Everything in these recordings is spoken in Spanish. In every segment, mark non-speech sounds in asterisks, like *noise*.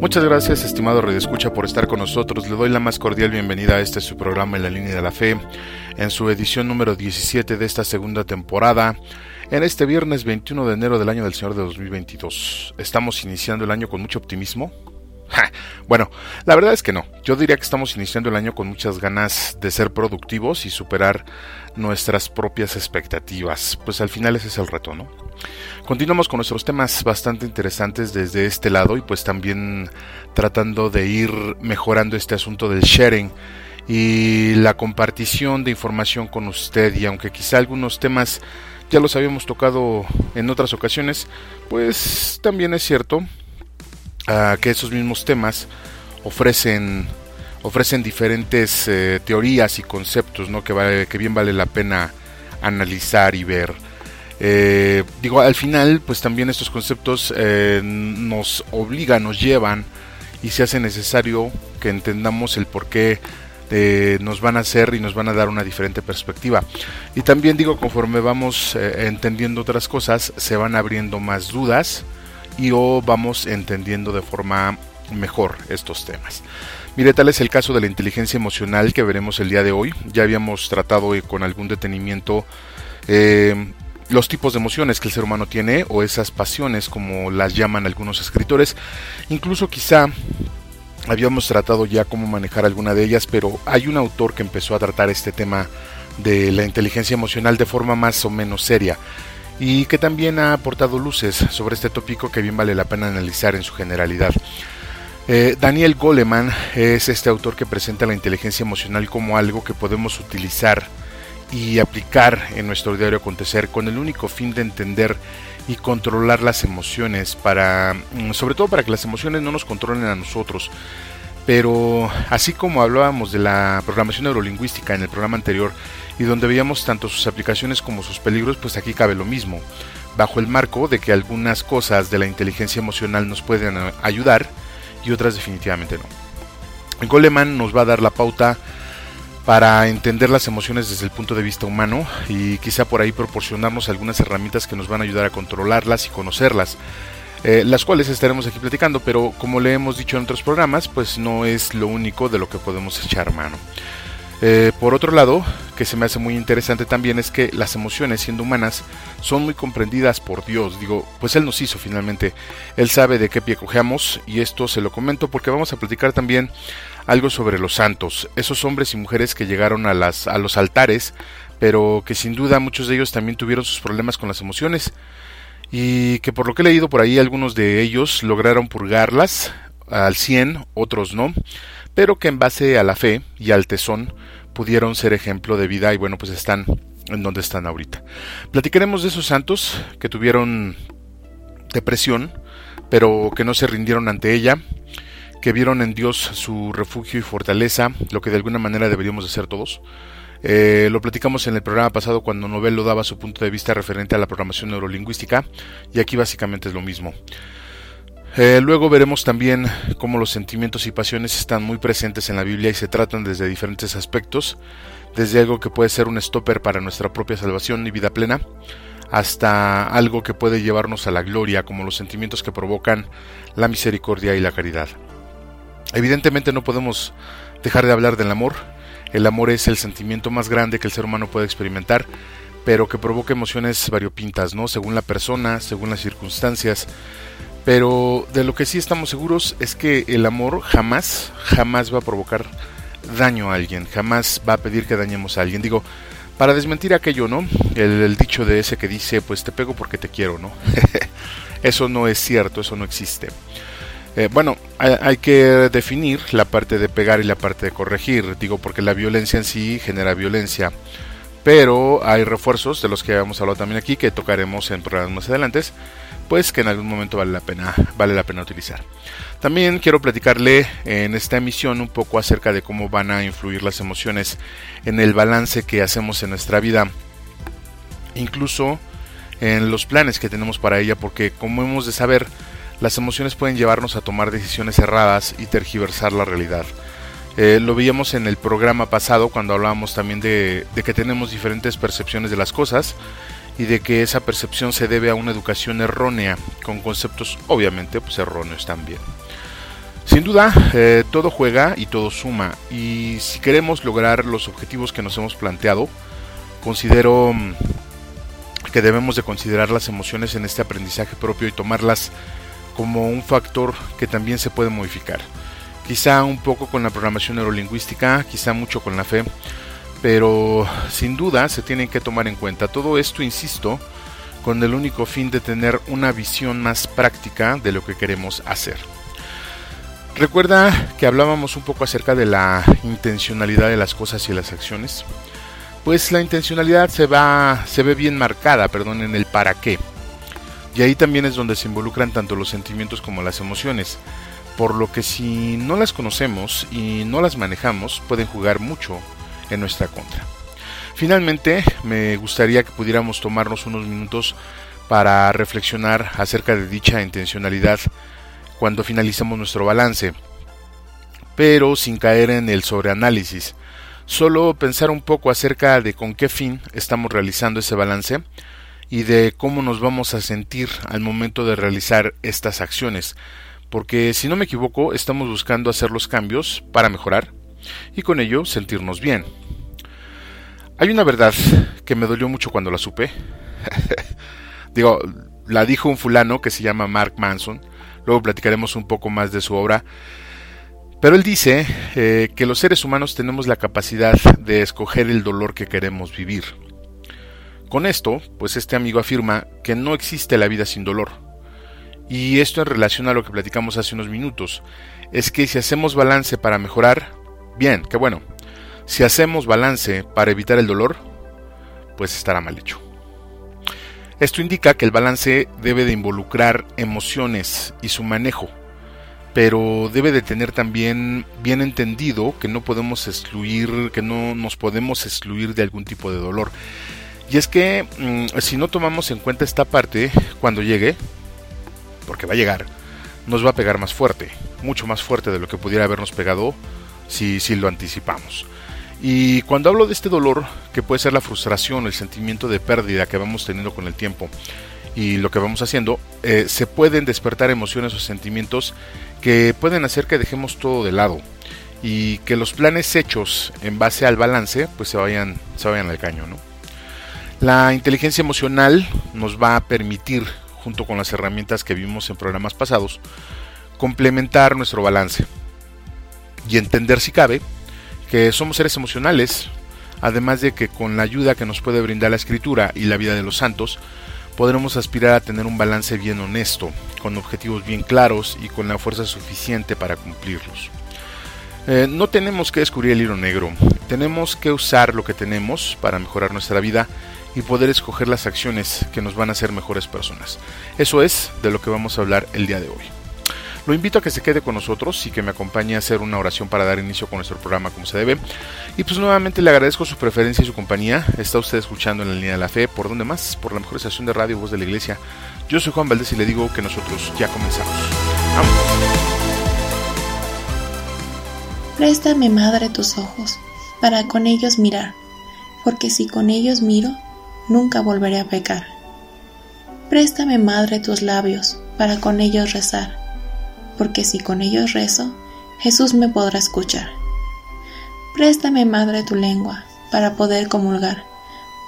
Muchas gracias, estimado Redescucha, por estar con nosotros. Le doy la más cordial bienvenida a este su programa En la línea de la fe, en su edición número 17 de esta segunda temporada, en este viernes 21 de enero del año del Señor de 2022. Estamos iniciando el año con mucho optimismo. Bueno, la verdad es que no. Yo diría que estamos iniciando el año con muchas ganas de ser productivos y superar nuestras propias expectativas. Pues al final ese es el reto, ¿no? Continuamos con nuestros temas bastante interesantes desde este lado y pues también tratando de ir mejorando este asunto del sharing y la compartición de información con usted y aunque quizá algunos temas ya los habíamos tocado en otras ocasiones, pues también es cierto uh, que esos mismos temas ofrecen ofrecen diferentes eh, teorías y conceptos ¿no? que, vale, que bien vale la pena analizar y ver. Eh, digo, al final, pues también estos conceptos eh, nos obligan, nos llevan y se hace necesario que entendamos el por qué eh, nos van a hacer y nos van a dar una diferente perspectiva. Y también digo, conforme vamos entendiendo otras cosas, se van abriendo más dudas y o vamos entendiendo de forma mejor estos temas. Mire, tal es el caso de la inteligencia emocional que veremos el día de hoy. Ya habíamos tratado con algún detenimiento eh, los tipos de emociones que el ser humano tiene o esas pasiones como las llaman algunos escritores. Incluso quizá habíamos tratado ya cómo manejar alguna de ellas, pero hay un autor que empezó a tratar este tema de la inteligencia emocional de forma más o menos seria y que también ha aportado luces sobre este tópico que bien vale la pena analizar en su generalidad. Eh, Daniel Goleman es este autor que presenta la inteligencia emocional como algo que podemos utilizar y aplicar en nuestro diario acontecer con el único fin de entender y controlar las emociones para mm, sobre todo para que las emociones no nos controlen a nosotros pero así como hablábamos de la programación neurolingüística en el programa anterior y donde veíamos tanto sus aplicaciones como sus peligros pues aquí cabe lo mismo bajo el marco de que algunas cosas de la inteligencia emocional nos pueden ayudar y otras definitivamente no Goleman nos va a dar la pauta para entender las emociones desde el punto de vista humano y quizá por ahí proporcionarnos algunas herramientas que nos van a ayudar a controlarlas y conocerlas. Eh, las cuales estaremos aquí platicando, pero como le hemos dicho en otros programas, pues no es lo único de lo que podemos echar mano. Eh, por otro lado, que se me hace muy interesante también es que las emociones, siendo humanas, son muy comprendidas por Dios. Digo, pues Él nos hizo finalmente. Él sabe de qué pie cojeamos y esto se lo comento porque vamos a platicar también algo sobre los santos, esos hombres y mujeres que llegaron a, las, a los altares, pero que sin duda muchos de ellos también tuvieron sus problemas con las emociones y que por lo que he leído por ahí algunos de ellos lograron purgarlas al 100, otros no, pero que en base a la fe y al tesón pudieron ser ejemplo de vida y bueno pues están en donde están ahorita. Platicaremos de esos santos que tuvieron depresión, pero que no se rindieron ante ella, que vieron en Dios su refugio y fortaleza, lo que de alguna manera deberíamos de ser todos. Eh, lo platicamos en el programa pasado cuando Novelo daba su punto de vista referente a la programación neurolingüística y aquí básicamente es lo mismo. Eh, luego veremos también cómo los sentimientos y pasiones están muy presentes en la Biblia y se tratan desde diferentes aspectos, desde algo que puede ser un stopper para nuestra propia salvación y vida plena, hasta algo que puede llevarnos a la gloria, como los sentimientos que provocan la misericordia y la caridad. Evidentemente no podemos dejar de hablar del amor. El amor es el sentimiento más grande que el ser humano puede experimentar, pero que provoca emociones variopintas, ¿no? Según la persona, según las circunstancias. Pero de lo que sí estamos seguros es que el amor jamás, jamás va a provocar daño a alguien, jamás va a pedir que dañemos a alguien. Digo, para desmentir aquello, ¿no? El, dicho de ese que dice, pues te pego porque te quiero, ¿no? *laughs* eso no es cierto, eso no existe. Eh, bueno, hay, que definir la parte de pegar y la parte de corregir, digo porque la violencia en sí genera violencia, pero hay refuerzos de los que habíamos hablado también aquí que tocaremos en programas más adelante, pues que en algún momento vale la pena, vale la pena utilizar. También quiero platicarle en esta emisión un poco acerca de cómo van a influir las emociones en el balance que hacemos en nuestra vida, incluso en los planes que tenemos para ella, porque como hemos de saber, las emociones pueden llevarnos a tomar decisiones erradas y tergiversar la realidad. Eh, lo veíamos en el programa pasado cuando hablábamos también de, que tenemos diferentes percepciones de las cosas y de que esa percepción se debe a una educación errónea, con conceptos obviamente pues erróneos también. Sin duda, eh, todo juega y todo suma, y si queremos lograr los objetivos que nos hemos planteado, considero mm, que debemos de considerar las emociones en este aprendizaje propio y tomarlas como un factor que también se puede modificar quizá un poco con la programación neurolingüística, quizá mucho con la fe, pero sin duda se tienen que tomar en cuenta. Todo esto, insisto, con el único fin de tener una visión más práctica de lo que queremos hacer. Recuerda que hablábamos un poco acerca de la intencionalidad de las cosas y las acciones. Pues la intencionalidad se va se ve bien marcada, perdón, en el para qué. Y ahí también es donde se involucran tanto los sentimientos como las emociones por lo que si no las conocemos y no las manejamos pueden jugar mucho en nuestra contra. Finalmente, me gustaría que pudiéramos tomarnos unos minutos para reflexionar acerca de dicha intencionalidad cuando finalicemos nuestro balance, pero sin caer en el sobreanálisis, solo pensar un poco acerca de con qué fin estamos realizando ese balance y de cómo nos vamos a sentir al momento de realizar estas acciones, porque si no me equivoco estamos buscando hacer los cambios para mejorar y con ello sentirnos bien. Hay una verdad que me dolió mucho cuando la supe. *laughs* Digo, la dijo un fulano que se llama Mark Manson, luego platicaremos un poco más de su obra, pero él dice eh, que los seres humanos tenemos la capacidad de escoger el dolor que queremos vivir. Con esto, pues este amigo afirma que no existe la vida sin dolor y esto en relación a lo que platicamos hace unos minutos, es que si hacemos balance para mejorar, bien, qué bueno. Si hacemos balance para evitar el dolor, pues estará mal hecho. Esto indica que el balance debe de involucrar emociones y su manejo, pero debe de tener también bien entendido que no podemos excluir, que no nos podemos excluir de algún tipo de dolor. Y es que mm, si no tomamos en cuenta esta parte, cuando llegue, porque va a llegar, nos va a pegar más fuerte, mucho más fuerte de lo que pudiera habernos pegado si, si lo anticipamos. Y cuando hablo de este dolor, que puede ser la frustración, el sentimiento de pérdida que vamos teniendo con el tiempo y lo que vamos haciendo, eh, se pueden despertar emociones o sentimientos que pueden hacer que dejemos todo de lado y que los planes hechos en base al balance pues se vayan, se vayan al caño. ¿no? La inteligencia emocional nos va a permitir junto con las herramientas que vimos en programas pasados, complementar nuestro balance y entender si cabe que somos seres emocionales, además de que con la ayuda que nos puede brindar la escritura y la vida de los santos, podremos aspirar a tener un balance bien honesto, con objetivos bien claros y con la fuerza suficiente para cumplirlos. Eh, no tenemos que descubrir el hilo negro, tenemos que usar lo que tenemos para mejorar nuestra vida y poder escoger las acciones que nos van a hacer mejores personas. Eso es de lo que vamos a hablar el día de hoy. Lo invito a que se quede con nosotros y que me acompañe a hacer una oración para dar inicio con nuestro programa como se debe. Y pues nuevamente le agradezco su preferencia y su compañía. Está usted escuchando en la línea de la fe. ¿Por dónde más? Por la mejor estación de radio Voz de la Iglesia. Yo soy Juan Valdés y le digo que nosotros ya comenzamos. ¡Vamos! Préstame, Madre, tus ojos, para con ellos mirar, porque si con ellos miro, nunca volveré a pecar. Préstame, Madre, tus labios, para con ellos rezar, porque si con ellos rezo, Jesús me podrá escuchar. Préstame, Madre, tu lengua, para poder comulgar,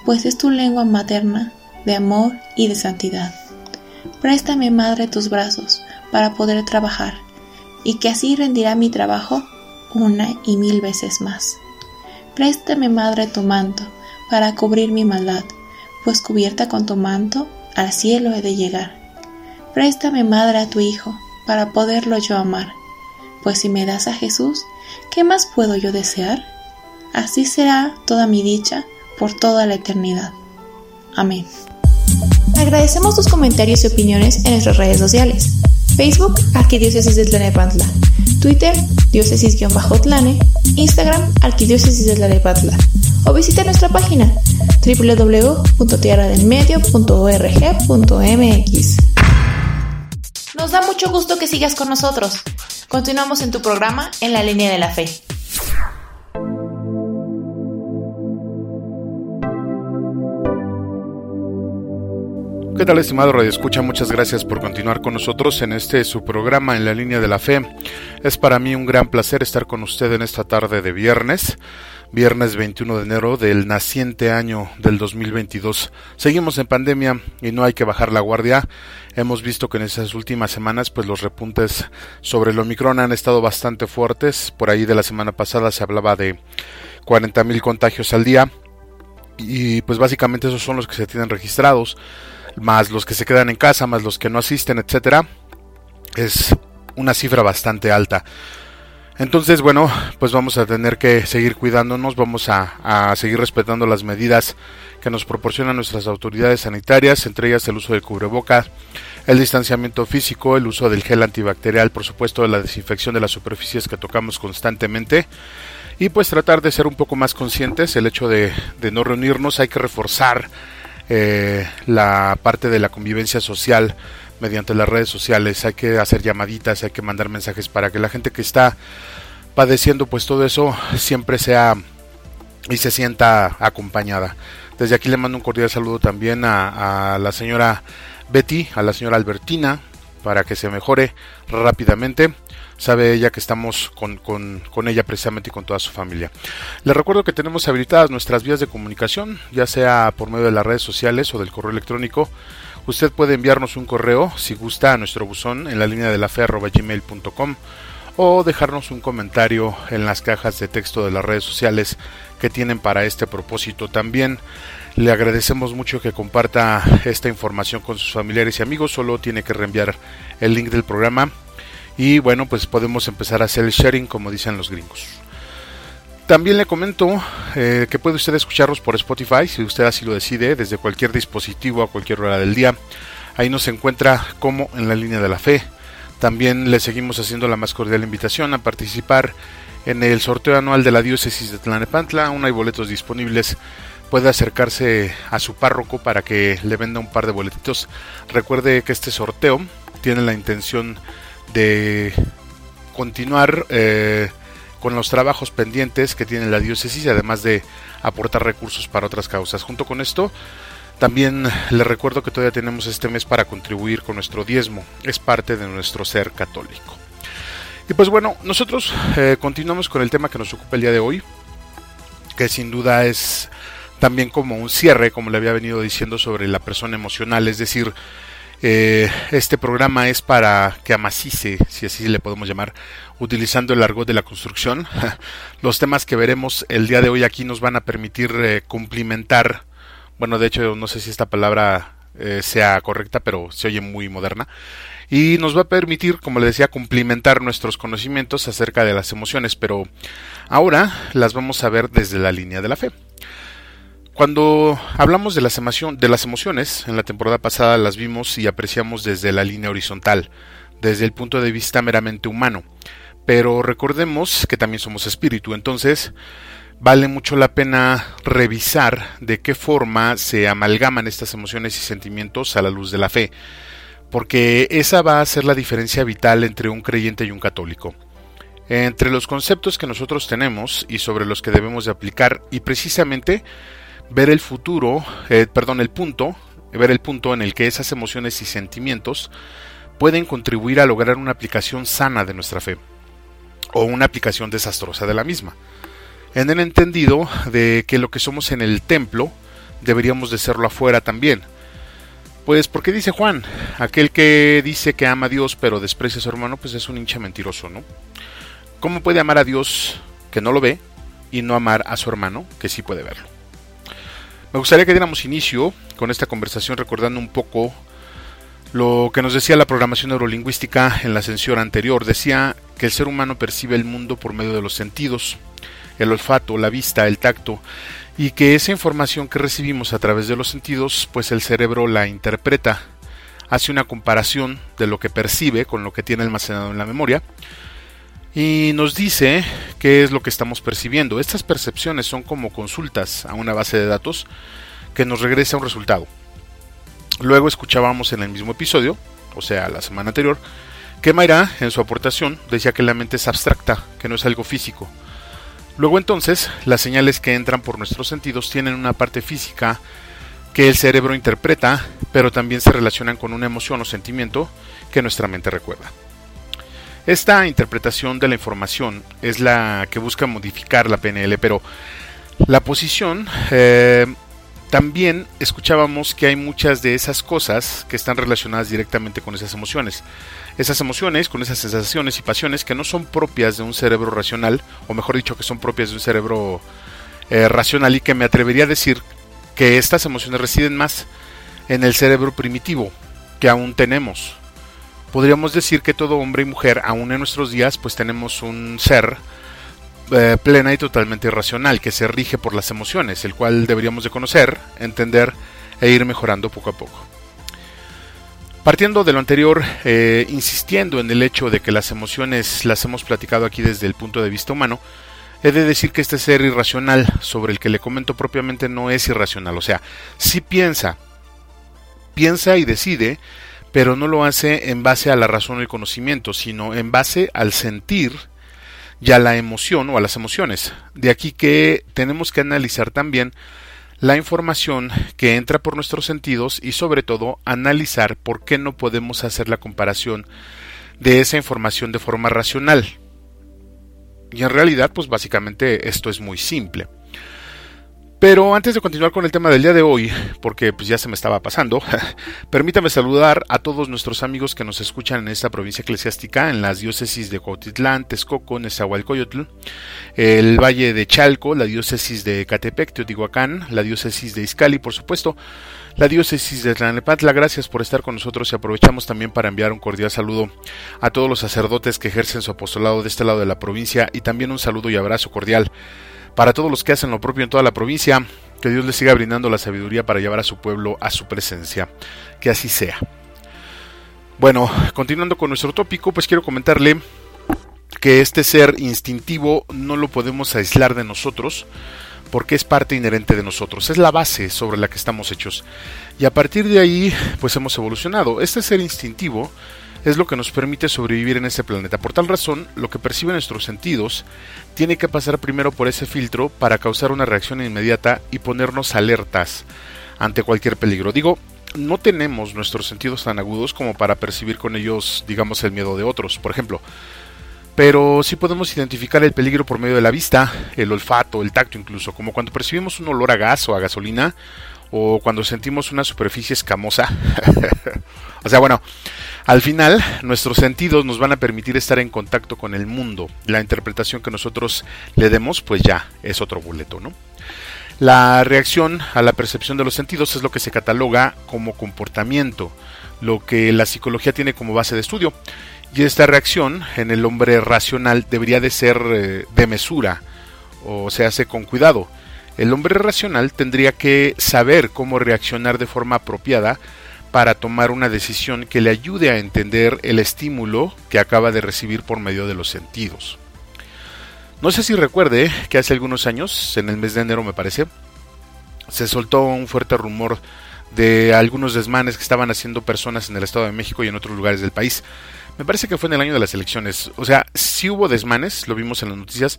pues es tu lengua materna de amor y de santidad. Préstame, Madre, tus brazos, para poder trabajar, y que así rendirá mi trabajo una y mil veces más. Préstame, Madre, tu manto, para cubrir mi maldad, pues cubierta con tu manto al cielo he de llegar. Préstame, madre, a tu Hijo, para poderlo yo amar, pues si me das a Jesús, ¿qué más puedo yo desear? Así será toda mi dicha, por toda la eternidad. Amén. Agradecemos tus comentarios y opiniones en nuestras redes sociales. Facebook, Arquidiócesis de Tlanepantla. Twitter, diócesis-tlane. Instagram, Arquidiócesis de Tlanepantla. O visita nuestra página www.tierradelmedio.org.mx. Nos da mucho gusto que sigas con nosotros. Continuamos en tu programa En la línea de la fe. ¿Qué tal, estimado Radio Escucha? Muchas gracias por continuar con nosotros en este su programa en la línea de la fe. Es para mí un gran placer estar con usted en esta tarde de viernes, viernes 21 de enero del naciente año del 2022. Seguimos en pandemia y no hay que bajar la guardia. Hemos visto que en esas últimas semanas pues los repuntes sobre el Omicron han estado bastante fuertes. Por ahí de la semana pasada se hablaba de 40 mil contagios al día y pues básicamente esos son los que se tienen registrados más los que se quedan en casa, más los que no asisten, etcétera, es una cifra bastante alta. Entonces, bueno, pues vamos a tener que seguir cuidándonos, vamos a, seguir respetando las medidas que nos proporcionan nuestras autoridades sanitarias, entre ellas el uso del cubrebocas, el distanciamiento físico, el uso del gel antibacterial, por supuesto, la desinfección de las superficies que tocamos constantemente. Y pues tratar de ser un poco más conscientes, el hecho de, de no reunirnos, hay que reforzar eh, la parte de la convivencia social mediante las redes sociales, hay que hacer llamaditas, hay que mandar mensajes para que la gente que está padeciendo pues todo eso siempre sea y se sienta acompañada. Desde aquí le mando un cordial saludo también a, a la señora Betty, a la señora Albertina, para que se mejore rápidamente sabe ella que estamos con, con, ella precisamente y con toda su familia. Les recuerdo que tenemos habilitadas nuestras vías de comunicación, ya sea por medio de las redes sociales o del correo electrónico. Usted puede enviarnos un correo si gusta a nuestro buzón en la línea de la fe o dejarnos un comentario en las cajas de texto de las redes sociales que tienen para este propósito. También le agradecemos mucho que comparta esta información con sus familiares y amigos. Solo tiene que reenviar el link del programa y bueno, pues podemos empezar a hacer el sharing como dicen los gringos. También le comento eh, que puede usted escucharlos por Spotify si usted así lo decide, desde cualquier dispositivo a cualquier hora del día. Ahí nos encuentra como en la línea de la fe. También le seguimos haciendo la más cordial invitación a participar en el sorteo anual de la diócesis de Tlanepantla. Aún hay boletos disponibles. Puede acercarse a su párroco para que le venda un par de boletitos. Recuerde que este sorteo tiene la intención de continuar eh, con los trabajos pendientes que tiene la diócesis, además de aportar recursos para otras causas. Junto con esto, también les recuerdo que todavía tenemos este mes para contribuir con nuestro diezmo. Es parte de nuestro ser católico. Y pues bueno, nosotros eh, continuamos con el tema que nos ocupa el día de hoy, que sin duda es también como un cierre, como le había venido diciendo, sobre la persona emocional, es decir, eh, este programa es para que amacice, si así le podemos llamar, utilizando el argot de la construcción. *laughs* Los temas que veremos el día de hoy aquí nos van a permitir eh, cumplimentar, bueno, de hecho no sé si esta palabra eh, sea correcta, pero se oye muy moderna, y nos va a permitir, como le decía, cumplimentar nuestros conocimientos acerca de las emociones, pero ahora las vamos a ver desde la línea de la fe. Cuando hablamos de las, de las emociones, en la temporada pasada las vimos y apreciamos desde la línea horizontal, desde el punto de vista meramente humano. Pero recordemos que también somos espíritu, entonces vale mucho la pena revisar de qué forma se amalgaman estas emociones y sentimientos a la luz de la fe, porque esa va a ser la diferencia vital entre un creyente y un católico. Entre los conceptos que nosotros tenemos y sobre los que debemos de aplicar, y precisamente ver el futuro, eh, perdón, el punto, ver el punto en el que esas emociones y sentimientos pueden contribuir a lograr una aplicación sana de nuestra fe o una aplicación desastrosa de la misma. En el entendido de que lo que somos en el templo deberíamos de serlo afuera también. Pues porque dice Juan, aquel que dice que ama a Dios pero desprecia a su hermano, pues es un hincha mentiroso, ¿no? ¿Cómo puede amar a Dios que no lo ve y no amar a su hermano que sí puede verlo? Me gustaría que diéramos inicio con esta conversación recordando un poco lo que nos decía la programación neurolingüística en la ascensión anterior. Decía que el ser humano percibe el mundo por medio de los sentidos, el olfato, la vista, el tacto y que esa información que recibimos a través de los sentidos, pues el cerebro la interpreta, hace una comparación de lo que percibe con lo que tiene almacenado en la memoria y nos dice qué es lo que estamos percibiendo. Estas percepciones son como consultas a una base de datos que nos regresa un resultado. Luego escuchábamos en el mismo episodio, o sea, la semana anterior, que Mayra, en su aportación, decía que la mente es abstracta, que no es algo físico. Luego entonces, las señales que entran por nuestros sentidos tienen una parte física que el cerebro interpreta, pero también se relacionan con una emoción o sentimiento que nuestra mente recuerda. Esta interpretación de la información es la que busca modificar la PNL, pero la posición eh, también escuchábamos que hay muchas de esas cosas que están relacionadas directamente con esas emociones. Esas emociones, con esas sensaciones y pasiones que no son propias de un cerebro racional, o mejor dicho, que son propias de un cerebro eh, racional y que me atrevería a decir que estas emociones residen más en el cerebro primitivo que aún tenemos. Podríamos decir que todo hombre y mujer, aún en nuestros días, pues tenemos un ser eh, plena y totalmente irracional, que se rige por las emociones, el cual deberíamos de conocer, entender e ir mejorando poco a poco. Partiendo de lo anterior, eh, insistiendo en el hecho de que las emociones las hemos platicado aquí desde el punto de vista humano, he de decir que este ser irracional sobre el que le comento propiamente no es irracional, o sea, sí piensa, piensa y decide, pero no lo hace en base a la razón o el conocimiento, sino en base al sentir y a la emoción o a las emociones. De aquí que tenemos que analizar también la información que entra por nuestros sentidos y sobre todo analizar por qué no podemos hacer la comparación de esa información de forma racional. Y en realidad, pues básicamente esto es muy simple. Pero antes de continuar con el tema del día de hoy, porque pues ya se me estaba pasando, *laughs* permítame saludar a todos nuestros amigos que nos escuchan en esta provincia eclesiástica, en las diócesis de Cuautitlán, Texcoco, Nezahualcóyotl, el Valle de Chalco, la diócesis de Catepec, Teotihuacán, la diócesis de Izcali, por supuesto, la diócesis de Tlanepantla. Gracias por estar con nosotros y aprovechamos también para enviar un cordial saludo a todos los sacerdotes que ejercen su apostolado de este lado de la provincia y también un saludo y abrazo cordial para todos los que hacen lo propio en toda la provincia, que Dios les siga brindando la sabiduría para llevar a su pueblo a su presencia. Que así sea. Bueno, continuando con nuestro tópico, pues quiero comentarle que este ser instintivo no lo podemos aislar de nosotros porque es parte inherente de nosotros, es la base sobre la que estamos hechos. Y a partir de ahí, pues hemos evolucionado. Este ser instintivo es lo que nos permite sobrevivir en este planeta. Por tal razón, lo que perciben nuestros sentidos tiene que pasar primero por ese filtro para causar una reacción inmediata y ponernos alertas ante cualquier peligro. Digo, no tenemos nuestros sentidos tan agudos como para percibir con ellos, digamos, el miedo de otros, por ejemplo. Pero sí podemos identificar el peligro por medio de la vista, el olfato, el tacto incluso, como cuando percibimos un olor a gas o a gasolina, o cuando sentimos una superficie escamosa. *laughs* o sea, bueno, al final, nuestros sentidos nos van a permitir estar en contacto con el mundo. La interpretación que nosotros le demos, pues ya es otro boleto, ¿no? La reacción a la percepción de los sentidos es lo que se cataloga como comportamiento, lo que la psicología tiene como base de estudio. Y esta reacción en el hombre racional debería de ser eh, de mesura, o se hace con cuidado. El hombre racional tendría que saber cómo reaccionar de forma apropiada para tomar una decisión que le ayude a entender el estímulo que acaba de recibir por medio de los sentidos. No sé si recuerde que hace algunos años, en el mes de enero me parece, se soltó un fuerte rumor de algunos desmanes que estaban haciendo personas en el Estado de México y en otros lugares del país. Me parece que fue en el año de las elecciones. O sea, sí hubo desmanes, lo vimos en las noticias,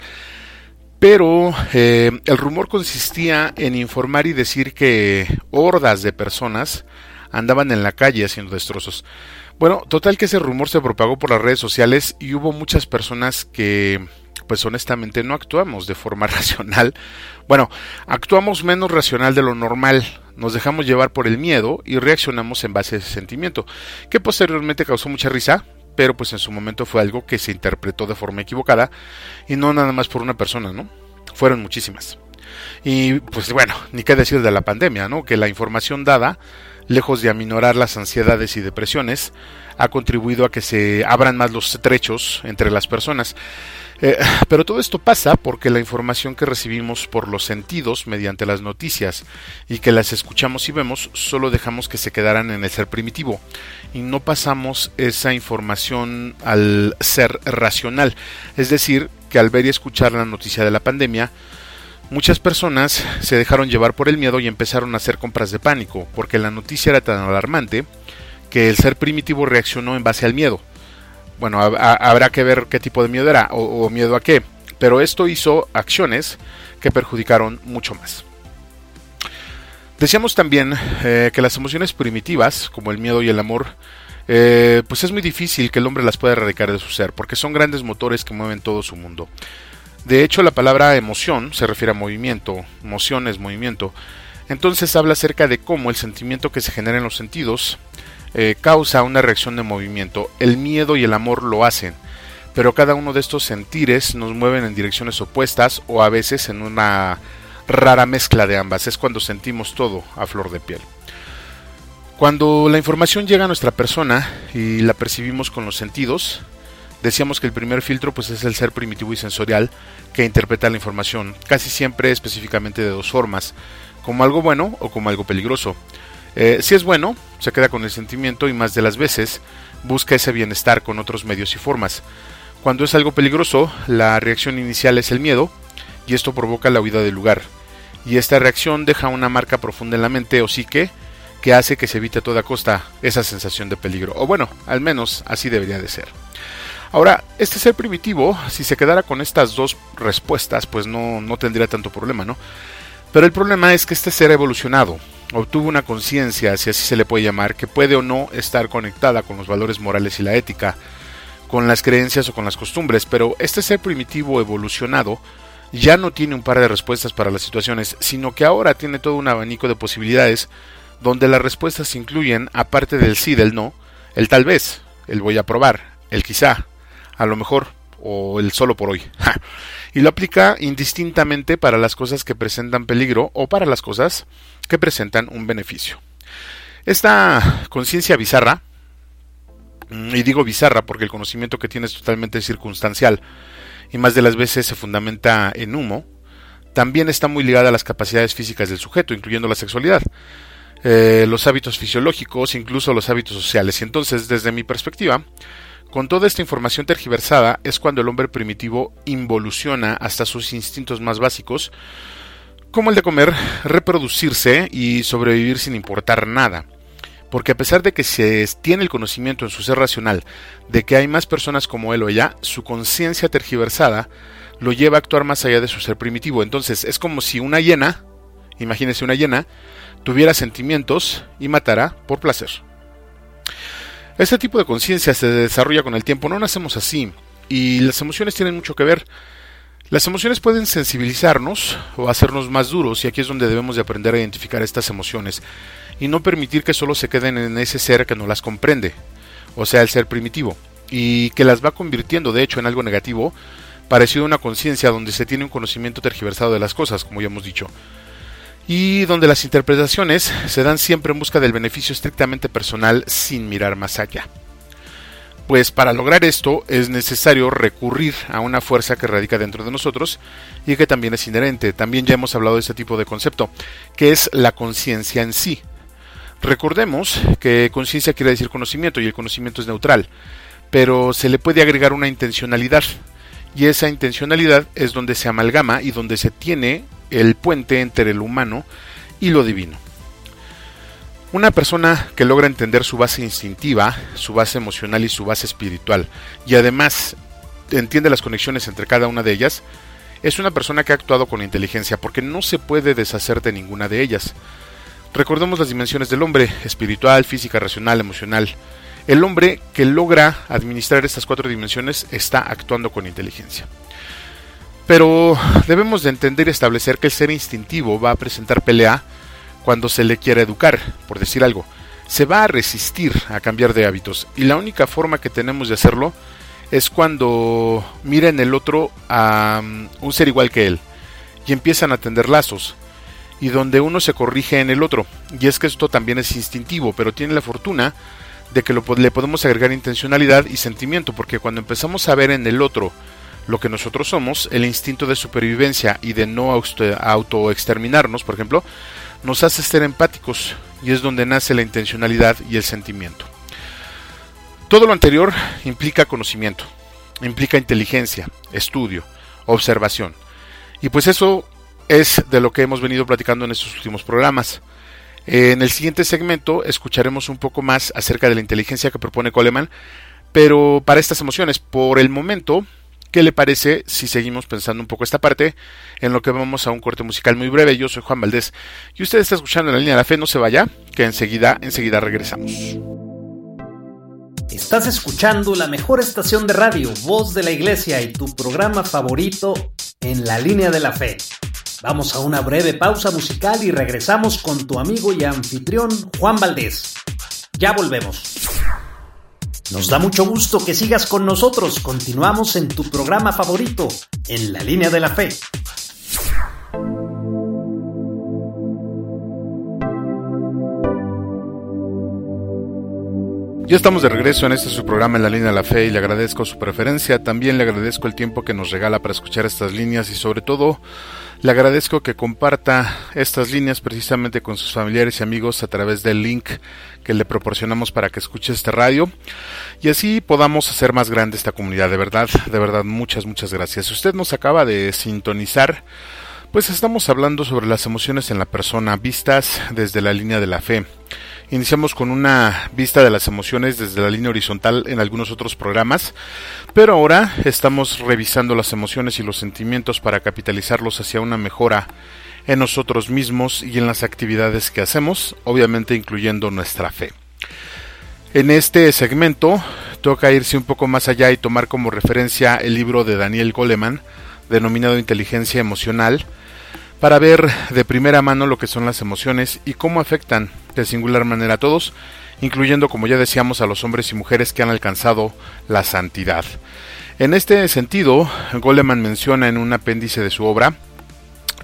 pero eh, el rumor consistía en informar y decir que hordas de personas andaban en la calle haciendo destrozos. Bueno, total que ese rumor se propagó por las redes sociales y hubo muchas personas que pues honestamente no actuamos de forma *laughs* racional. Bueno, actuamos menos racional de lo normal, nos dejamos llevar por el miedo y reaccionamos en base a ese sentimiento, que posteriormente causó mucha risa, pero pues en su momento fue algo que se interpretó de forma equivocada y no nada más por una persona, ¿no? Fueron muchísimas. Y pues bueno, ni qué decir de la pandemia, ¿no? Que la información dada lejos de aminorar las ansiedades y depresiones, ha contribuido a que se abran más los trechos entre las personas. Eh, *laughs* pero todo esto pasa porque la información que recibimos por los sentidos mediante las noticias y que las escuchamos y vemos solo dejamos que se quedaran en el ser primitivo y no pasamos esa información al ser racional. Es decir, que al ver y escuchar la noticia de la pandemia, muchas personas se dejaron llevar por el miedo y empezaron a hacer compras de pánico, porque la noticia era tan alarmante que el ser primitivo reaccionó en base al miedo. Bueno, habrá que ver qué tipo de miedo era o, miedo a qué, pero esto hizo acciones que perjudicaron mucho más. Decíamos también eh, que las emociones primitivas, como el miedo y el amor, eh, pues es muy difícil que el hombre las pueda erradicar de su ser, porque son grandes motores que mueven todo su mundo. De hecho, la palabra emoción se refiere a movimiento, emoción es movimiento. Entonces habla acerca de cómo el sentimiento que se genera en los sentidos eh, causa una reacción de movimiento. El miedo y el amor lo hacen, pero cada uno de estos sentires nos mueven en direcciones opuestas o a veces en una rara mezcla de ambas. Es cuando sentimos todo a flor de piel. Cuando la información llega a nuestra persona y la percibimos con los sentidos, decíamos que el primer filtro pues es el ser primitivo y sensorial que interpreta la información, casi siempre específicamente de dos formas, como algo bueno o como algo peligroso. Eh, si es bueno, se queda con el sentimiento y más de las veces busca ese bienestar con otros medios y formas. Cuando es algo peligroso, la reacción inicial es el miedo y esto provoca la huida del lugar. Y esta reacción deja una marca profunda en la mente o psique que hace que se evite a toda costa esa sensación de peligro. O bueno, al menos así debería de ser. Ahora, este ser primitivo, si se quedara con estas dos respuestas, pues no, no tendría tanto problema, ¿no? Pero el problema es que este ser evolucionado, obtuvo una conciencia, si así se le puede llamar, que puede o no estar conectada con los valores morales y la ética, con las creencias o con las costumbres, pero este ser primitivo evolucionado ya no tiene un par de respuestas para las situaciones, sino que ahora tiene todo un abanico de posibilidades donde las respuestas incluyen, aparte del sí, del no, el tal vez, el voy a probar, el quizá, a lo mejor, o el solo por hoy. *laughs* y lo aplica indistintamente para las cosas que presentan peligro o para las cosas que presentan un beneficio. Esta conciencia bizarra, mm, y digo bizarra porque el conocimiento que tiene es totalmente circunstancial y más de las veces se fundamenta en humo, también está muy ligada a las capacidades físicas del sujeto, incluyendo la sexualidad, eh, los hábitos fisiológicos, incluso los hábitos sociales. Y entonces, desde mi perspectiva, con toda esta información tergiversada es cuando el hombre primitivo involuciona hasta sus instintos más básicos, como el de comer, reproducirse y sobrevivir sin importar nada. Porque a pesar de que se tiene el conocimiento en su ser racional de que hay más personas como él o ella, su conciencia tergiversada lo lleva a actuar más allá de su ser primitivo. Entonces es como si una hiena, imagínese una hiena, tuviera sentimientos y matara por placer. Este tipo de conciencia se desarrolla con el tiempo, no nacemos así, y las emociones tienen mucho que ver. Las emociones pueden sensibilizarnos o hacernos más duros y aquí es donde debemos de aprender a identificar estas emociones y no permitir que solo se queden en ese ser que no las comprende, o sea, el ser primitivo, y que las va convirtiendo de hecho en algo negativo, parecido a una conciencia donde se tiene un conocimiento tergiversado de las cosas, como ya hemos dicho y donde las interpretaciones se dan siempre en busca del beneficio estrictamente personal sin mirar más allá. Pues para lograr esto es necesario recurrir a una fuerza que radica dentro de nosotros y que también es inherente. También ya hemos hablado de este tipo de concepto, que es la conciencia en sí. Recordemos que conciencia quiere decir conocimiento y el conocimiento es neutral, pero se le puede agregar una intencionalidad y esa intencionalidad es donde se amalgama y donde se tiene el puente entre el humano y lo divino. Una persona que logra entender su base instintiva, su base emocional y su base espiritual, y además entiende las conexiones entre cada una de ellas, es una persona que ha actuado con inteligencia, porque no se puede deshacer de ninguna de ellas. Recordemos las dimensiones del hombre, espiritual, física, racional, emocional. El hombre que logra administrar estas cuatro dimensiones está actuando con inteligencia. Pero debemos de entender y establecer que el ser instintivo va a presentar pelea cuando se le quiere educar, por decir algo. Se va a resistir a cambiar de hábitos y la única forma que tenemos de hacerlo es cuando miren el otro a um, un ser igual que él y empiezan a tender lazos. y donde uno se corrige en el otro. Y es que esto también es instintivo, pero tiene la fortuna de que le podemos agregar intencionalidad y sentimiento, porque cuando empezamos a ver en el otro lo que nosotros somos, el instinto de supervivencia y de no autoexterminarnos, por ejemplo, nos hace ser empáticos y es donde nace la intencionalidad y el sentimiento. Todo lo anterior implica conocimiento, implica inteligencia, estudio, observación. Y pues eso es de lo que hemos venido platicando en estos últimos programas. En el siguiente segmento escucharemos un poco más acerca de la inteligencia que propone Coleman, pero para estas emociones, por el momento, ¿Qué le parece si seguimos pensando un poco esta parte? En lo que vamos a un corte musical muy breve. Yo soy Juan Valdés y usted está escuchando en la línea de la fe. No se vaya, que enseguida, enseguida regresamos. Estás escuchando la mejor estación de radio, Voz de la Iglesia y tu programa favorito en la línea de la fe. Vamos a una breve pausa musical y regresamos con tu amigo y anfitrión Juan Valdés. Ya volvemos. Nos da mucho gusto que sigas con nosotros. Continuamos en tu programa favorito, En la línea de la fe. Ya estamos de regreso en este su programa en la línea de la fe y le agradezco su preferencia. También le agradezco el tiempo que nos regala para escuchar estas líneas y sobre todo le agradezco que comparta estas líneas precisamente con sus familiares y amigos a través del link que le proporcionamos para que escuche este radio y así podamos hacer más grande esta comunidad. De verdad, de verdad, muchas, muchas gracias. Si usted nos acaba de sintonizar, pues estamos hablando sobre las emociones en la persona vistas desde la línea de la fe. Iniciamos con una vista de las emociones desde la línea horizontal en algunos otros programas, pero ahora estamos revisando las emociones y los sentimientos para capitalizarlos hacia una mejora en nosotros mismos y en las actividades que hacemos, obviamente incluyendo nuestra fe. En este segmento toca irse un poco más allá y tomar como referencia el libro de Daniel Goleman, denominado Inteligencia Emocional, para ver de primera mano lo que son las emociones y cómo afectan de singular manera a todos, incluyendo, como ya decíamos, a los hombres y mujeres que han alcanzado la santidad. En este sentido, Goleman menciona en un apéndice de su obra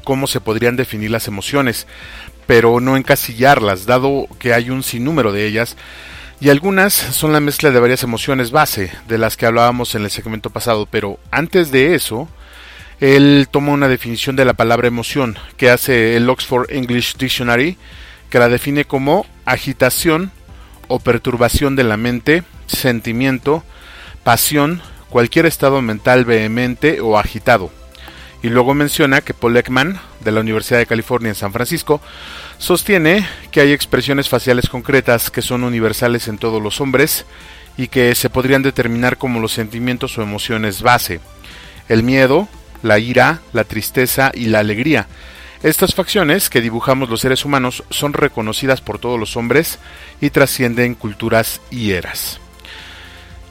cómo se podrían definir las emociones, pero no encasillarlas, dado que hay un sinnúmero de ellas, y algunas son la mezcla de varias emociones base, de las que hablábamos en el segmento pasado, pero antes de eso, él toma una definición de la palabra emoción que hace el Oxford English Dictionary, que la define como agitación o perturbación de la mente, sentimiento, pasión, cualquier estado mental vehemente o agitado. Y luego menciona que Paul Ekman, de la Universidad de California en San Francisco, sostiene que hay expresiones faciales concretas que son universales en todos los hombres y que se podrían determinar como los sentimientos o emociones base. El miedo, la ira, la tristeza y la alegría. Estas facciones que dibujamos los seres humanos son reconocidas por todos los hombres y trascienden culturas y eras.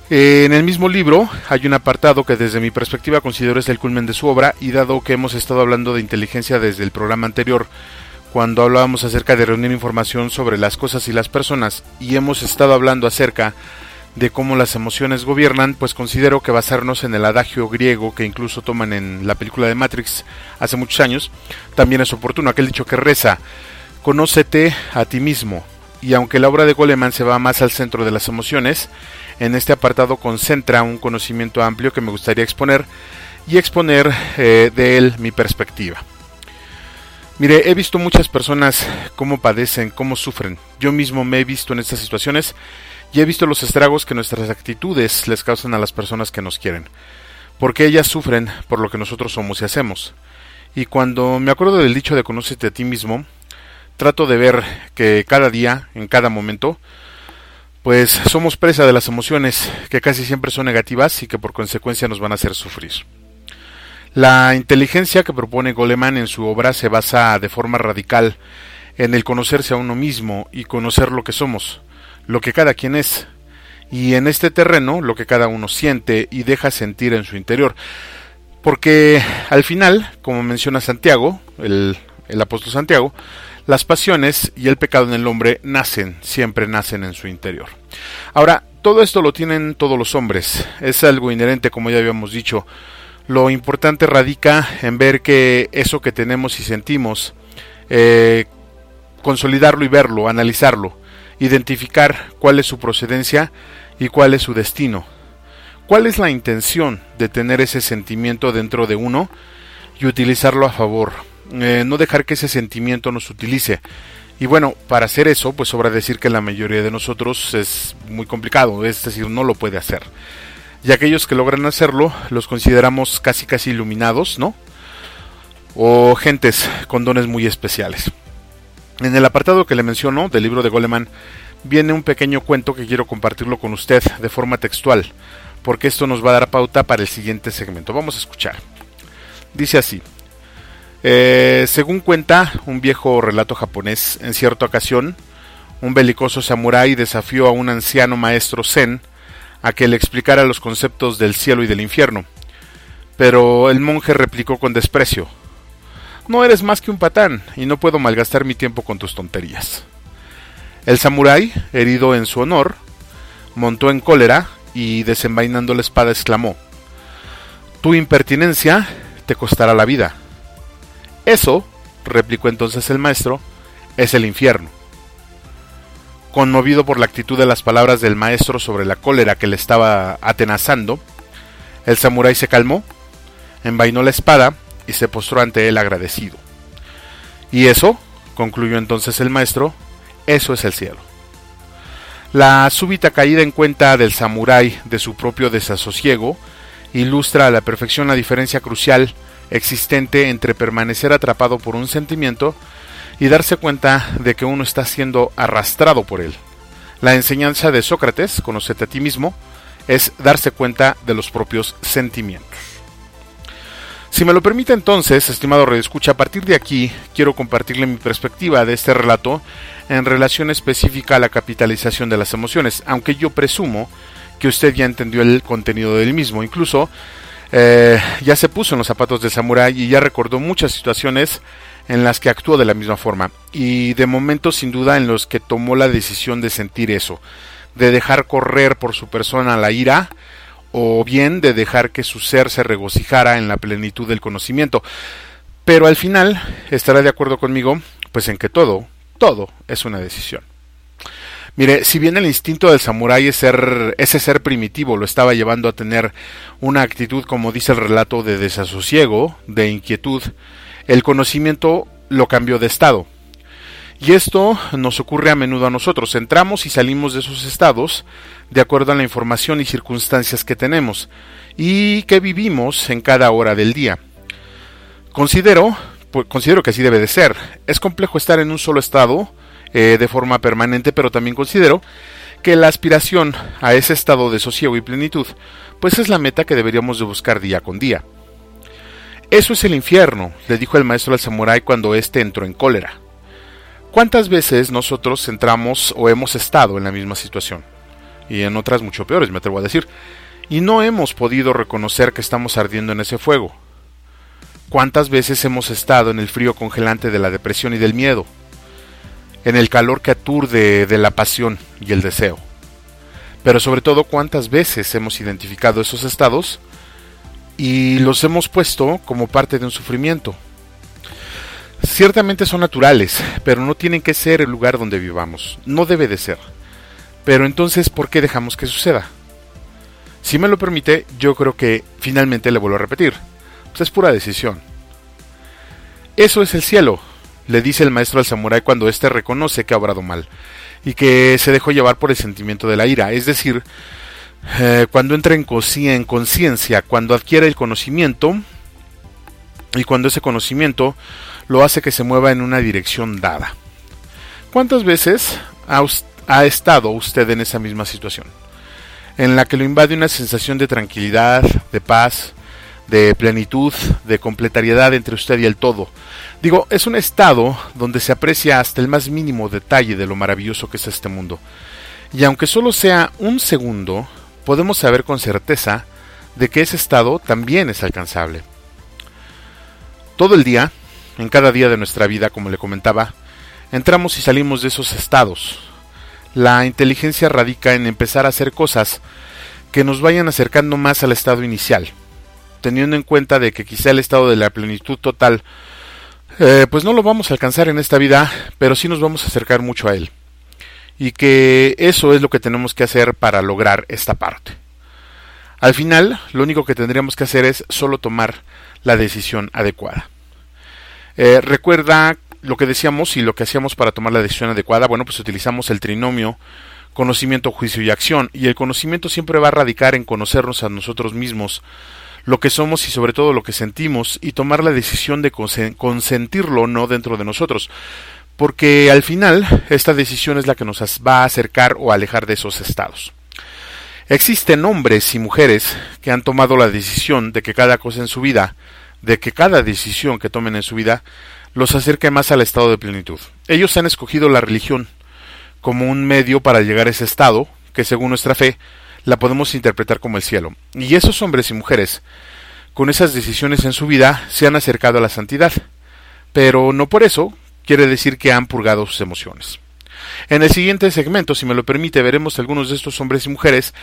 En el mismo libro hay un apartado que desde mi perspectiva considero es el culmen de su obra y dado que hemos estado hablando de inteligencia desde el programa anterior, cuando hablábamos acerca de reunir información sobre las cosas y las personas y hemos estado hablando acerca cómo las emociones gobiernan, pues considero que basarnos en el adagio griego que incluso toman en la película de Matrix hace muchos años, también es oportuno. Aquel dicho que reza, conócete a ti mismo. Y aunque la obra de Goleman se va más al centro de las emociones, en este apartado concentra un conocimiento amplio que me gustaría exponer y exponer eh, de él mi perspectiva. Mire, he visto muchas personas cómo padecen, cómo sufren. Yo mismo me he visto en estas situaciones y he visto los estragos que nuestras actitudes les causan a las personas que nos quieren, porque ellas sufren por lo que nosotros somos y hacemos. Y cuando me acuerdo del dicho de conócete a ti mismo, trato de ver que cada día, en cada momento, pues somos presa de las emociones que casi siempre son negativas y que por consecuencia nos van a hacer sufrir. La inteligencia que propone Goleman en su obra se basa de forma radical en el conocerse a uno mismo y conocer lo que somos lo que cada quien es, y en este terreno lo que cada uno siente y deja sentir en su interior. Porque al final, como menciona Santiago, el, el apóstol Santiago, las pasiones y el pecado en el hombre nacen, siempre nacen en su interior. Ahora, todo esto lo tienen todos los hombres, es algo inherente como ya habíamos dicho. Lo importante radica en ver que eso que tenemos y sentimos eh, consolidarlo y verlo, analizarlo, identificar cuál es su procedencia y cuál es su destino. ¿Cuál es la intención de tener ese sentimiento dentro de uno y utilizarlo a favor? Eh, no dejar que ese sentimiento nos utilice. Y bueno, para hacer eso, pues sobra decir que la mayoría de nosotros es muy complicado, es decir, no lo puede hacer. Y aquellos que logran hacerlo los consideramos casi casi iluminados, ¿no? O gentes con dones muy especiales. En el apartado que le menciono del libro de Goleman viene un pequeño cuento que quiero compartirlo con usted de forma textual, porque esto nos va a dar pauta para el siguiente segmento. Vamos a escuchar. Dice así. Eh, según cuenta un viejo relato japonés, en cierta ocasión, un belicoso samurái desafió a un anciano maestro zen a que le explicara los conceptos del cielo y del infierno. Pero el monje replicó con desprecio, No eres más que un patán, y no puedo malgastar mi tiempo con tus tonterías. El samurái, herido en su honor, montó en cólera y desenvainando la espada exclamó, Tu impertinencia te costará la vida. Eso, replicó entonces el maestro, es el infierno. Conmovido por la actitud de las palabras del maestro sobre la cólera que le estaba atenazando, el samurái se calmó, envainó la espada y se postró ante él agradecido. Y eso, concluyó entonces el maestro, eso es el cielo. La súbita caída en cuenta del samurái de su propio desasosiego ilustra a la perfección la diferencia crucial existente entre permanecer atrapado por un sentimiento y darse cuenta de que uno está siendo arrastrado por él. La enseñanza de Sócrates, conocete a ti mismo, es darse cuenta de los propios sentimientos. Si me lo permite entonces, estimado redescucha, a partir de aquí quiero compartirle mi perspectiva de este relato en relación específica a la capitalización de las emociones, aunque yo presumo que usted ya entendió el contenido del mismo. Incluso eh, ya se puso en los zapatos de Samurai y ya recordó muchas situaciones en las que actuó de la misma forma y de momentos sin duda en los que tomó la decisión de sentir eso, de dejar correr por su persona la ira o bien de dejar que su ser se regocijara en la plenitud del conocimiento. Pero al final estará de acuerdo conmigo, pues en que todo, todo es una decisión. Mire, si bien el instinto del samurái es ser, ese ser primitivo lo estaba llevando a tener una actitud, como dice el relato, de desasosiego, de inquietud, el conocimiento lo cambió de estado. Y esto nos ocurre a menudo a nosotros. Entramos y salimos de esos estados de acuerdo a la información y circunstancias que tenemos y que vivimos en cada hora del día. Considero, pues, considero que así debe de ser. Es complejo estar en un solo estado eh, de forma permanente, pero también considero que la aspiración a ese estado de sosiego y plenitud, pues es la meta que deberíamos de buscar día con día. Eso es el infierno, le dijo el maestro al samurái cuando éste entró en cólera. ¿Cuántas veces nosotros entramos o hemos estado en la misma situación? Y en otras mucho peores, me atrevo a decir. Y no hemos podido reconocer que estamos ardiendo en ese fuego. ¿Cuántas veces hemos estado en el frío congelante de la depresión y del miedo? en el calor que aturde de la pasión y el deseo. Pero sobre todo cuántas veces hemos identificado esos estados y los hemos puesto como parte de un sufrimiento. Ciertamente son naturales, pero no tienen que ser el lugar donde vivamos. No debe de ser. Pero entonces, ¿por qué dejamos que suceda? Si me lo permite, yo creo que finalmente le vuelvo a repetir. Pues es pura decisión. Eso es el cielo, le dice el maestro al samurái cuando éste reconoce que ha obrado mal y que se dejó llevar por el sentimiento de la ira, es decir, eh, cuando entra en conciencia, cuando adquiere el conocimiento y cuando ese conocimiento lo hace que se mueva en una dirección dada. ¿Cuántas veces ha, estado usted en esa misma situación? En la que lo invade una sensación de tranquilidad, de paz, de plenitud, de completariedad entre usted y el todo. Digo, es un estado donde se aprecia hasta el más mínimo detalle de lo maravilloso que es este mundo. Y aunque solo sea un segundo, podemos saber con certeza de que ese estado también es alcanzable. Todo el día, en cada día de nuestra vida, como le comentaba, entramos y salimos de esos estados. La inteligencia radica en empezar a hacer cosas que nos vayan acercando más al estado inicial, teniendo en cuenta de que quizá el estado de la plenitud total eh, pues no lo vamos a alcanzar en esta vida, pero sí nos vamos a acercar mucho a Él. Y que eso es lo que tenemos que hacer para lograr esta parte. Al final, lo único que tendríamos que hacer es solo tomar la decisión adecuada. Eh, recuerda lo que decíamos y lo que hacíamos para tomar la decisión adecuada. Bueno, pues utilizamos el trinomio conocimiento, juicio y acción. Y el conocimiento siempre va a radicar en conocernos a nosotros mismos, lo que somos y sobre todo lo que sentimos, y tomar la decisión de consentirlo o no dentro de nosotros. Porque al final, esta decisión es la que nos va a acercar o alejar de esos estados. Existen hombres y mujeres que han tomado la decisión de que cada cosa en su vida, de que cada decisión que tomen en su vida, los acerque más al estado de plenitud. Ellos han escogido la religión como un medio para llegar a ese estado, que según nuestra fe, la podemos interpretar como el cielo. Y esos hombres y mujeres, con esas decisiones en su vida, se han acercado a la santidad. Pero no por eso quiere decir que han purgado sus emociones. En el siguiente segmento, si me lo permite, veremos algunos de estos hombres y mujeres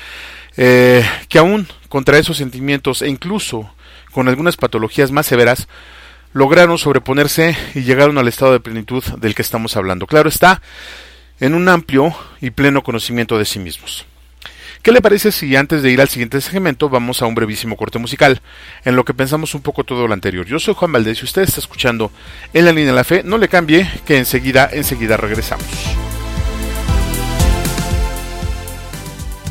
eh, que aún contra esos sentimientos e incluso con algunas patologías más severas, lograron sobreponerse y llegaron al estado de plenitud del que estamos hablando. Claro está, en un amplio y pleno conocimiento de sí mismos. ¿Qué le parece si antes de ir al siguiente segmento vamos a un brevísimo corte musical, en lo que pensamos un poco todo lo anterior? Yo soy Juan Valdés y usted está escuchando En la línea de la fe. No le cambie, que enseguida, enseguida regresamos.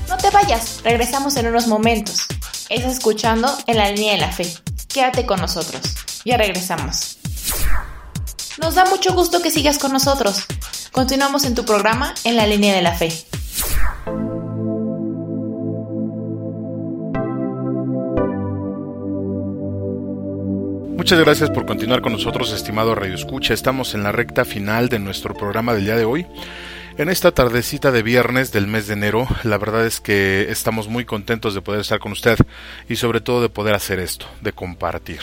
No te vayas, regresamos en unos momentos. Es escuchando En la línea de la fe. Quédate con nosotros. Ya regresamos. Nos da mucho gusto que sigas con nosotros. Continuamos en tu programa En la línea de la fe. Muchas gracias por continuar con nosotros, estimado Radio Escucha. Estamos en la recta final de nuestro programa del día de hoy. En esta tardecita de viernes del mes de enero, la verdad es que estamos muy contentos de poder estar con usted y sobre todo de poder hacer esto, de compartir.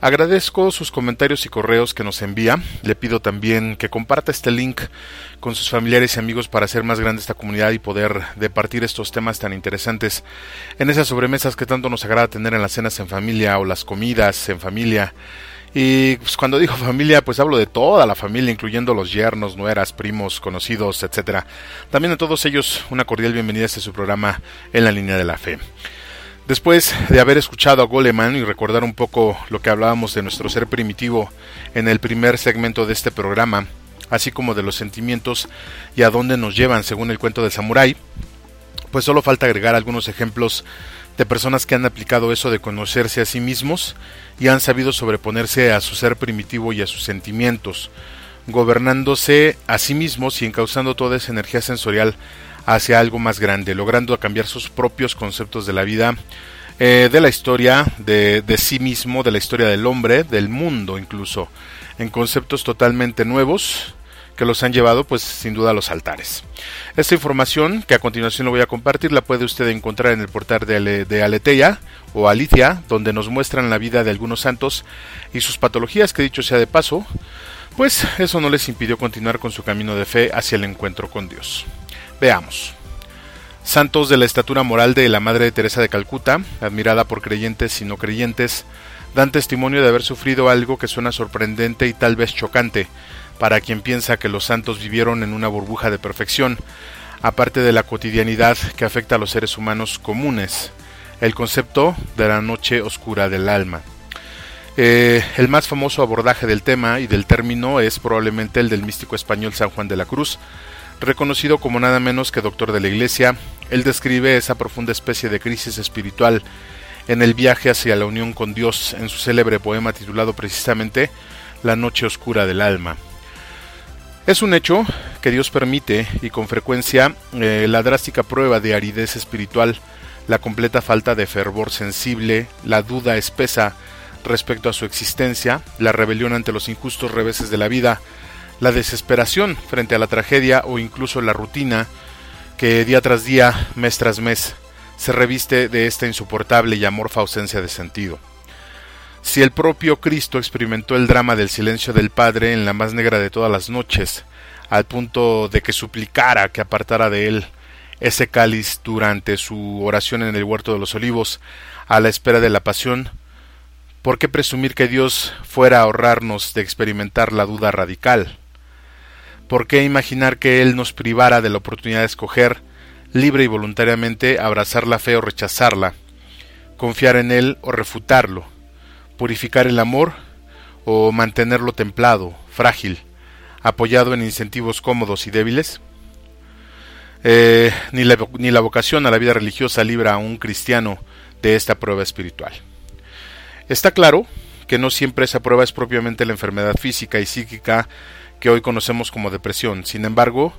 Agradezco sus comentarios y correos que nos envía. Le pido también que comparta este link con sus familiares y amigos para hacer más grande esta comunidad y poder departir estos temas tan interesantes en esas sobremesas que tanto nos agrada tener en las cenas en familia o las comidas en familia y pues, cuando digo *laughs* familia, pues hablo de toda la familia, incluyendo los yernos, nueras, primos, conocidos, etcétera. También a todos ellos una cordial bienvenida a este su programa en la línea de la fe. Después de haber escuchado a Goleman y recordar un poco lo que hablábamos de nuestro ser primitivo en el primer segmento de este programa, así como de los sentimientos y a dónde nos llevan según el cuento del samurái, pues solo falta agregar algunos ejemplos de personas que han aplicado eso de conocerse a sí mismos y han sabido sobreponerse a su ser primitivo y a sus sentimientos, gobernándose a sí mismos y encauzando toda esa energía sensorial hacia algo más grande, logrando cambiar sus propios conceptos de la vida, eh, de la historia, de, de sí mismo, de la historia del hombre, del mundo incluso, en conceptos totalmente nuevos que los han llevado pues sin duda a los altares. Esta información que a continuación lo voy a compartir la puede usted encontrar en el portal de, de Aleteia o Alicia, donde nos muestran la vida de algunos santos y sus patologías, que dicho sea de paso, pues eso no les impidió continuar con su camino de fe hacia el encuentro con Dios. Veamos. Santos de la estatura moral de la Madre Teresa de Calcuta, admirada por creyentes y no creyentes, dan testimonio de haber sufrido algo que suena sorprendente y tal vez chocante, para quien piensa que los santos vivieron en una burbuja de perfección, aparte de la cotidianidad que afecta a los seres humanos comunes, el concepto de la noche oscura del alma. Eh, el más famoso abordaje del tema y del término es probablemente el del místico español San Juan de la Cruz, reconocido como nada menos que doctor de la Iglesia. Él describe esa profunda especie de crisis espiritual en el viaje hacia la unión con Dios en su célebre poema titulado precisamente La noche oscura del alma. Es un hecho que Dios permite y con frecuencia eh, la drástica prueba de aridez espiritual, la completa falta de fervor sensible, la duda espesa respecto a su existencia, la rebelión ante los injustos reveses de la vida, la desesperación frente a la tragedia o incluso la rutina que día tras día, mes tras mes, se reviste de esta insoportable y amorfa ausencia de sentido. Si el propio Cristo experimentó el drama del silencio del Padre en la más negra de todas las noches, al punto de que suplicara que apartara de él ese cáliz durante su oración en el huerto de los olivos, a la espera de la pasión, ¿Por qué presumir que Dios fuera a ahorrarnos de experimentar la duda radical? ¿Por qué imaginar que Él nos privara de la oportunidad de escoger, libre y voluntariamente, abrazar la fe o rechazarla, confiar en Él o refutarlo, purificar el amor o mantenerlo templado, frágil, apoyado en incentivos cómodos y débiles? Eh, ni, la, ni la vocación a la vida religiosa libra a un cristiano de esta prueba espiritual. Está claro que no siempre esa prueba es propiamente la enfermedad física y psíquica que hoy conocemos como depresión. Sin embargo,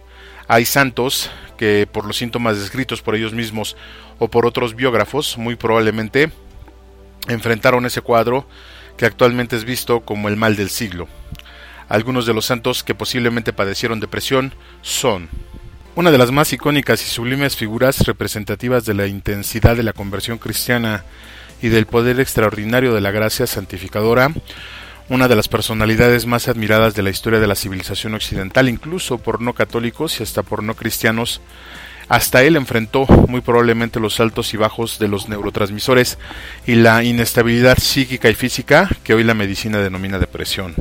hay santos que por los síntomas descritos por ellos mismos o por otros biógrafos, muy probablemente enfrentaron ese cuadro que actualmente es visto como el mal del siglo. Algunos de los santos que posiblemente padecieron depresión son una de las más icónicas y sublimes figuras representativas de la intensidad de la conversión cristiana y del poder extraordinario de la gracia santificadora, una de las personalidades más admiradas de la historia de la civilización occidental, incluso por no católicos y hasta por no cristianos. Hasta él enfrentó muy probablemente los altos y bajos de los neurotransmisores y la inestabilidad psíquica y física que hoy la medicina denomina depresión.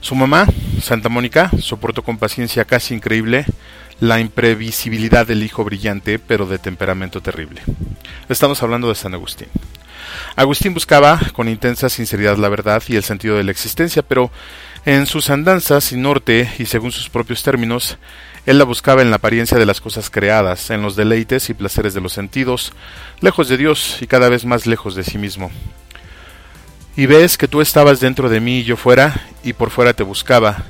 Su mamá, Santa Mónica, soportó con paciencia casi increíble la imprevisibilidad del hijo brillante, pero de temperamento terrible. Estamos hablando de San Agustín. Agustín buscaba con intensa sinceridad la verdad y el sentido de la existencia, pero en sus andanzas sin norte y según sus propios términos, él la buscaba en la apariencia de las cosas creadas, en los deleites y placeres de los sentidos, lejos de Dios y cada vez más lejos de sí mismo. Y ves que tú estabas dentro de mí y yo fuera, y por fuera te buscaba,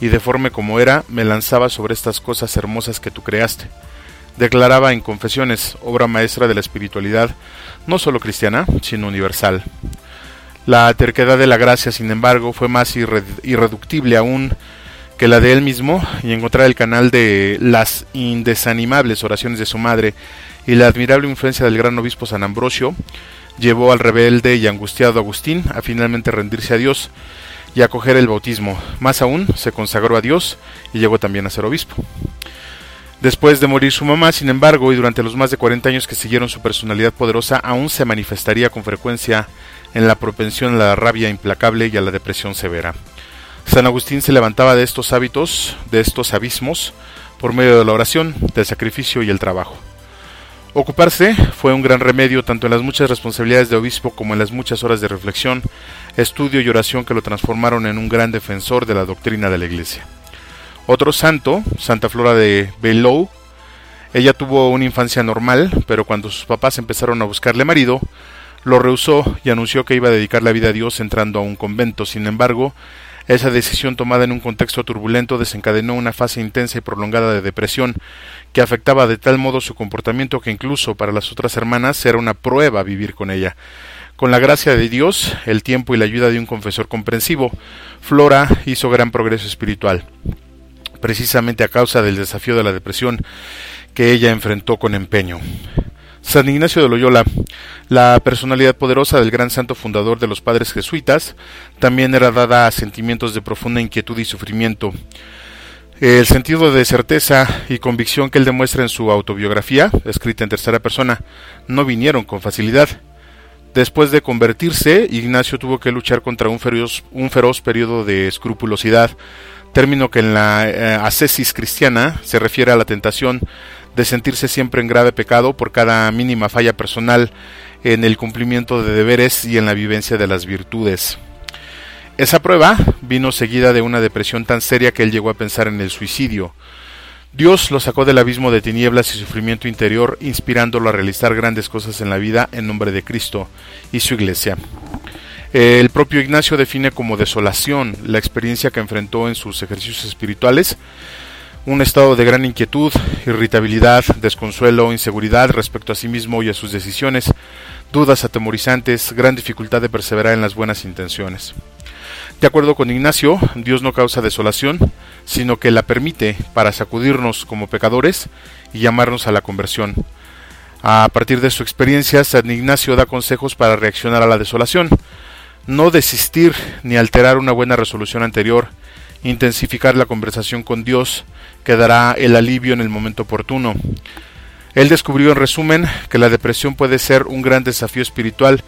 y deforme como era, me lanzaba sobre estas cosas hermosas que tú creaste. Declaraba en Confesiones, obra maestra de la espiritualidad, no solo cristiana, sino universal. La terquedad de la gracia, sin embargo, fue más irreductible aún que la de él mismo, y encontrar el canal de las indesanimables oraciones de su madre y la admirable influencia del gran obispo San Ambrosio, llevó al rebelde y angustiado Agustín a finalmente rendirse a Dios y acoger el bautismo. Más aún, se consagró a Dios y llegó también a ser obispo. Después de morir su mamá, sin embargo, y durante los más de 40 años que siguieron su personalidad poderosa, aún se manifestaría con frecuencia en la propensión a la rabia implacable y a la depresión severa. San Agustín se levantaba de estos hábitos, de estos abismos, por medio de la oración, del sacrificio y el trabajo. Ocuparse fue un gran remedio tanto en las muchas responsabilidades de obispo como en las muchas horas de reflexión, estudio y oración que lo transformaron en un gran defensor de la doctrina de la Iglesia. Otro santo, Santa Flora de Bellow, ella tuvo una infancia normal, pero cuando sus papás empezaron a buscarle marido, lo rehusó y anunció que iba a dedicar la vida a Dios entrando a un convento. Sin embargo, esa decisión tomada en un contexto turbulento desencadenó una fase intensa y prolongada de depresión que afectaba de tal modo su comportamiento que incluso para las otras hermanas era una prueba vivir con ella. Con la gracia de Dios, el tiempo y la ayuda de un confesor comprensivo, Flora hizo gran progreso espiritual, precisamente a causa del desafío de la depresión que ella enfrentó con empeño. San Ignacio de Loyola, la personalidad poderosa del gran santo fundador de los padres jesuitas, también era dada a sentimientos de profunda inquietud y sufrimiento. El sentido de certeza y convicción que él demuestra en su autobiografía, escrita en tercera persona, no vinieron con facilidad. Después de convertirse, Ignacio tuvo que luchar contra un feroz, un feroz periodo de escrupulosidad, término que en la eh, ascesis cristiana se refiere a la tentación de sentirse siempre en grave pecado por cada mínima falla personal en el cumplimiento de deberes y en la vivencia de las virtudes. Esa prueba vino seguida de una depresión tan seria que él llegó a pensar en el suicidio. Dios lo sacó del abismo de tinieblas y sufrimiento interior, inspirándolo a realizar grandes cosas en la vida en nombre de Cristo y su iglesia. El propio Ignacio define como desolación la experiencia que enfrentó en sus ejercicios espirituales, un estado de gran inquietud, irritabilidad, desconsuelo, inseguridad respecto a sí mismo y a sus decisiones, dudas atemorizantes, gran dificultad de perseverar en las buenas intenciones. De acuerdo con Ignacio, Dios no causa desolación, sino que la permite para sacudirnos como pecadores y llamarnos a la conversión. A partir de su experiencia, San Ignacio da consejos para reaccionar a la desolación. No desistir ni alterar una buena resolución anterior, intensificar la conversación con Dios, que dará el alivio en el momento oportuno. Él descubrió en resumen que la depresión puede ser un gran desafío espiritual,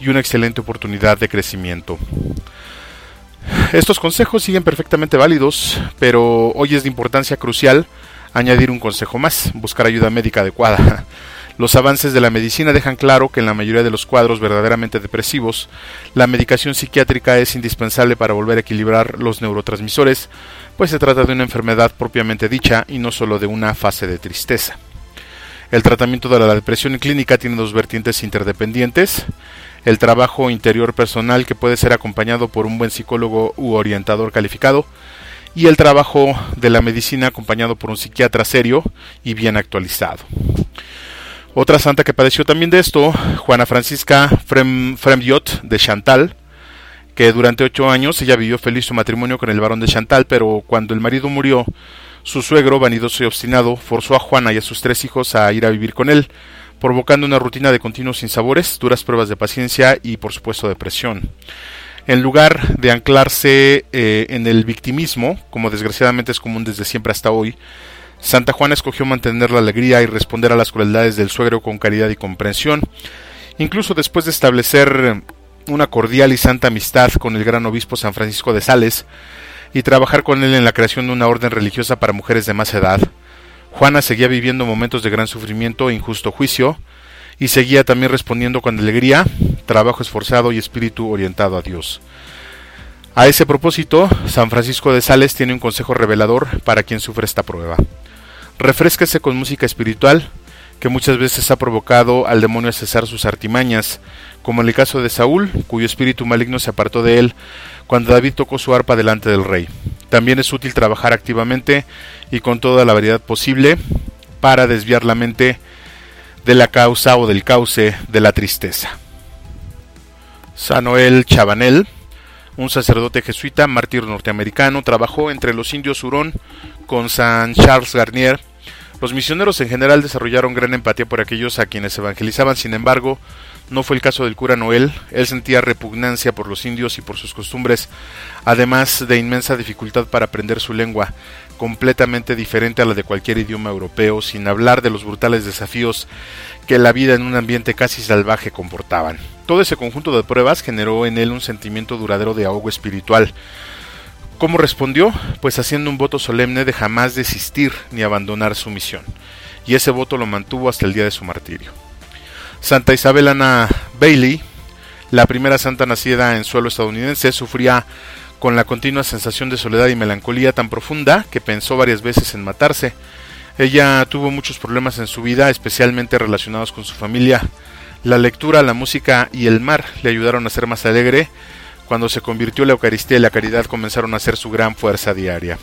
y una excelente oportunidad de crecimiento. Estos consejos siguen perfectamente válidos, pero hoy es de importancia crucial añadir un consejo más, buscar ayuda médica adecuada. Los avances de la medicina dejan claro que en la mayoría de los cuadros verdaderamente depresivos, la medicación psiquiátrica es indispensable para volver a equilibrar los neurotransmisores, pues se trata de una enfermedad propiamente dicha y no solo de una fase de tristeza. El tratamiento de la depresión clínica tiene dos vertientes interdependientes, el trabajo interior personal que puede ser acompañado por un buen psicólogo u orientador calificado, y el trabajo de la medicina acompañado por un psiquiatra serio y bien actualizado. Otra santa que padeció también de esto, Juana Francisca Frem, Fremdiot de Chantal, que durante ocho años ella vivió feliz su matrimonio con el barón de Chantal, pero cuando el marido murió, su suegro, vanidoso y obstinado, forzó a Juana y a sus tres hijos a ir a vivir con él, provocando una rutina de continuos sinsabores, duras pruebas de paciencia y, por supuesto, depresión. En lugar de anclarse eh, en el victimismo, como desgraciadamente es común desde siempre hasta hoy, Santa Juana escogió mantener la alegría y responder a las crueldades del suegro con caridad y comprensión. Incluso después de establecer una cordial y santa amistad con el gran obispo San Francisco de Sales y trabajar con él en la creación de una orden religiosa para mujeres de más edad, Juana seguía viviendo momentos de gran sufrimiento e injusto juicio, y seguía también respondiendo con alegría, trabajo esforzado y espíritu orientado a Dios. A ese propósito, San Francisco de Sales tiene un consejo revelador para quien sufre esta prueba. Refresquese con música espiritual, que muchas veces ha provocado al demonio a cesar sus artimañas, como en el caso de Saúl, cuyo espíritu maligno se apartó de él cuando David tocó su arpa delante del rey. También es útil trabajar activamente y con toda la variedad posible para desviar la mente de la causa o del cauce de la tristeza. Sanoel Chabanel, un sacerdote jesuita, mártir norteamericano, trabajó entre los indios Hurón con San Charles Garnier los misioneros en general desarrollaron gran empatía por aquellos a quienes evangelizaban, sin embargo, no fue el caso del cura Noel, él sentía repugnancia por los indios y por sus costumbres, además de inmensa dificultad para aprender su lengua, completamente diferente a la de cualquier idioma europeo, sin hablar de los brutales desafíos que la vida en un ambiente casi salvaje comportaban. Todo ese conjunto de pruebas generó en él un sentimiento duradero de ahogo espiritual, ¿Cómo respondió? Pues haciendo un voto solemne de jamás desistir ni abandonar su misión, y ese voto lo mantuvo hasta el día de su martirio. Santa Isabel Ana Bailey, la primera santa nacida en suelo estadounidense, sufría con la continua sensación de soledad y melancolía tan profunda que pensó varias veces en matarse. Ella tuvo muchos problemas en su vida, especialmente relacionados con su familia. La lectura, la música y el mar le ayudaron a ser más alegre cuando se convirtió la Eucaristía y la caridad comenzaron a ser su gran fuerza diaria.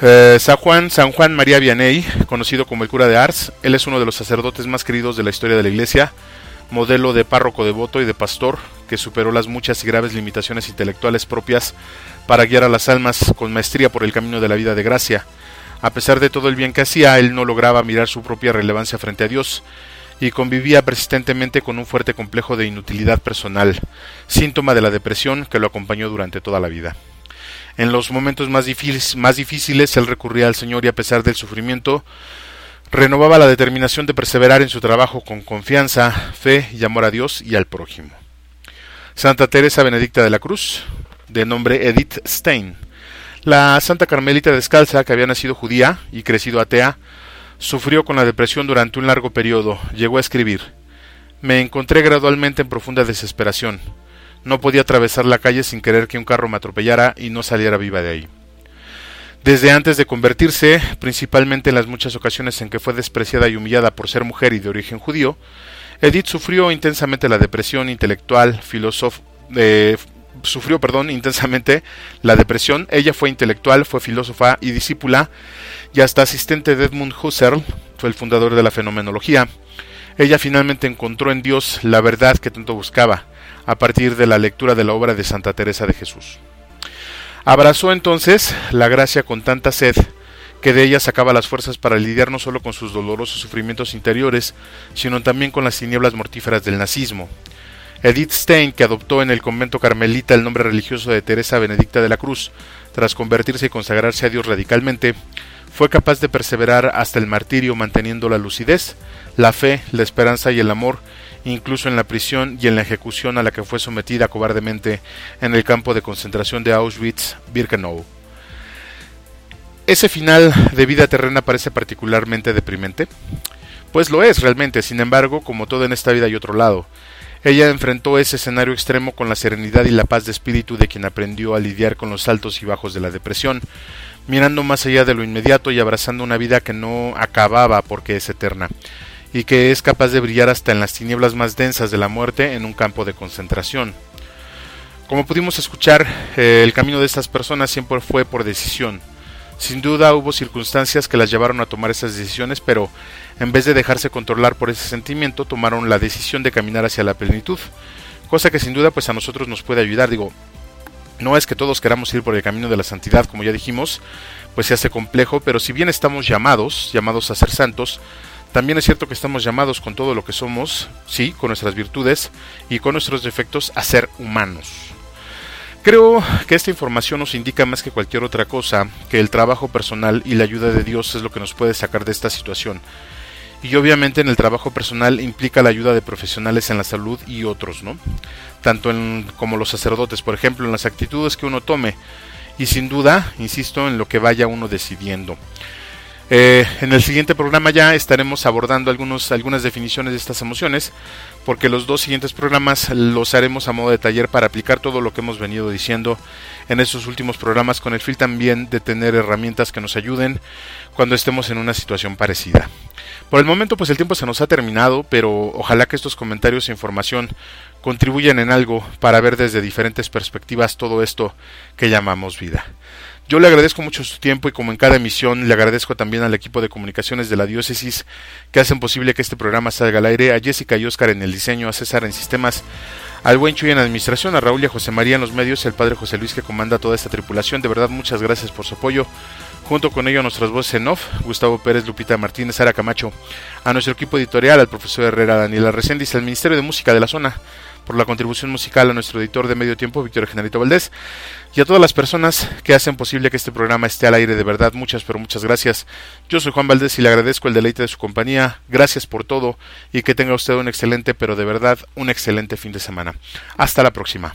Eh, San Juan, San Juan María Vianney, conocido como el cura de Ars, él es uno de los sacerdotes más queridos de la historia de la Iglesia, modelo de párroco devoto y de pastor, que superó las muchas y graves limitaciones intelectuales propias para guiar a las almas con maestría por el camino de la vida de gracia. A pesar de todo el bien que hacía, él no lograba mirar su propia relevancia frente a Dios, y convivía persistentemente con un fuerte complejo de inutilidad personal, síntoma de la depresión que lo acompañó durante toda la vida. En los momentos más, más difíciles él recurría al Señor y a pesar del sufrimiento, renovaba la determinación de perseverar en su trabajo con confianza, fe y amor a Dios y al prójimo. Santa Teresa Benedicta de la Cruz, de nombre Edith Stein, la Santa Carmelita descalza que había nacido judía y crecido atea, Sufrió con la depresión durante un largo periodo. Llegó a escribir. Me encontré gradualmente en profunda desesperación. No podía atravesar la calle sin querer que un carro me atropellara y no saliera viva de ahí. Desde antes de convertirse, principalmente en las muchas ocasiones en que fue despreciada y humillada por ser mujer y de origen judío, Edith sufrió intensamente la depresión intelectual, eh, sufrió, perdón, intensamente la depresión. Ella fue intelectual, fue filósofa y discípula y hasta asistente de Edmund Husserl, fue el fundador de la fenomenología. Ella finalmente encontró en Dios la verdad que tanto buscaba, a partir de la lectura de la obra de Santa Teresa de Jesús. Abrazó entonces la gracia con tanta sed que de ella sacaba las fuerzas para lidiar no solo con sus dolorosos sufrimientos interiores, sino también con las tinieblas mortíferas del nazismo. Edith Stein, que adoptó en el convento carmelita el nombre religioso de Teresa Benedicta de la Cruz, tras convertirse y consagrarse a Dios radicalmente, fue capaz de perseverar hasta el martirio manteniendo la lucidez, la fe, la esperanza y el amor, incluso en la prisión y en la ejecución a la que fue sometida cobardemente en el campo de concentración de Auschwitz-Birkenau. ¿Ese final de vida terrena parece particularmente deprimente? Pues lo es realmente, sin embargo, como todo en esta vida hay otro lado. Ella enfrentó ese escenario extremo con la serenidad y la paz de espíritu de quien aprendió a lidiar con los altos y bajos de la depresión, mirando más allá de lo inmediato y abrazando una vida que no acababa porque es eterna, y que es capaz de brillar hasta en las tinieblas más densas de la muerte en un campo de concentración. Como pudimos escuchar, eh, el camino de estas personas siempre fue por decisión, sin duda hubo circunstancias que las llevaron a tomar esas decisiones, pero en vez de dejarse controlar por ese sentimiento, tomaron la decisión de caminar hacia la plenitud, cosa que sin duda pues a nosotros nos puede ayudar. Digo, no es que todos queramos ir por el camino de la santidad, como ya dijimos, pues se hace complejo, pero si bien estamos llamados, llamados a ser santos, también es cierto que estamos llamados con todo lo que somos, sí, con nuestras virtudes y con nuestros defectos, a ser humanos. Creo que esta información nos indica más que cualquier otra cosa que el trabajo personal y la ayuda de Dios es lo que nos puede sacar de esta situación. Y obviamente en el trabajo personal implica la ayuda de profesionales en la salud y otros, ¿no? Tanto en, como los sacerdotes, por ejemplo, en las actitudes que uno tome. Y sin duda, insisto, en lo que vaya uno decidiendo. Eh, en el siguiente programa ya estaremos abordando algunos, algunas definiciones de estas emociones, porque los dos siguientes programas los haremos a modo de taller para aplicar todo lo que hemos venido diciendo en estos últimos programas, con el fin también de tener herramientas que nos ayuden cuando estemos en una situación parecida. Por el momento, pues el tiempo se nos ha terminado, pero ojalá que estos comentarios e información contribuyan en algo para ver desde diferentes perspectivas todo esto que llamamos vida. Yo le agradezco mucho su tiempo y como en cada emisión le agradezco también al equipo de comunicaciones de la diócesis que hacen posible que este programa salga al aire, a Jessica y Oscar en el diseño, a César en sistemas, al buen Chuy en administración, a Raúl y a José María en los medios al padre José Luis que comanda toda esta tripulación. De verdad, muchas gracias por su apoyo. Junto con ello nuestras voces en off, Gustavo Pérez, Lupita Martínez, Sara Camacho, a nuestro equipo editorial, al profesor Herrera, Daniela Reséndiz, al Ministerio de Música de la Zona, por la contribución musical a nuestro editor de medio tiempo, Víctor Generito Valdés, y a todas las personas que hacen posible que este programa esté al aire. De verdad, muchas, pero muchas gracias. Yo soy Juan Valdés y le agradezco el deleite de su compañía. Gracias por todo y que tenga usted un excelente, pero de verdad, un excelente fin de semana. Hasta la próxima.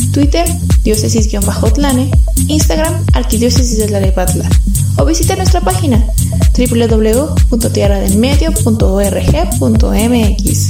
Twitter, diócesis-tlane. Instagram, Arquidiócesis de Tlanepantla. O visita nuestra página www.tierradelmedio.org.mx.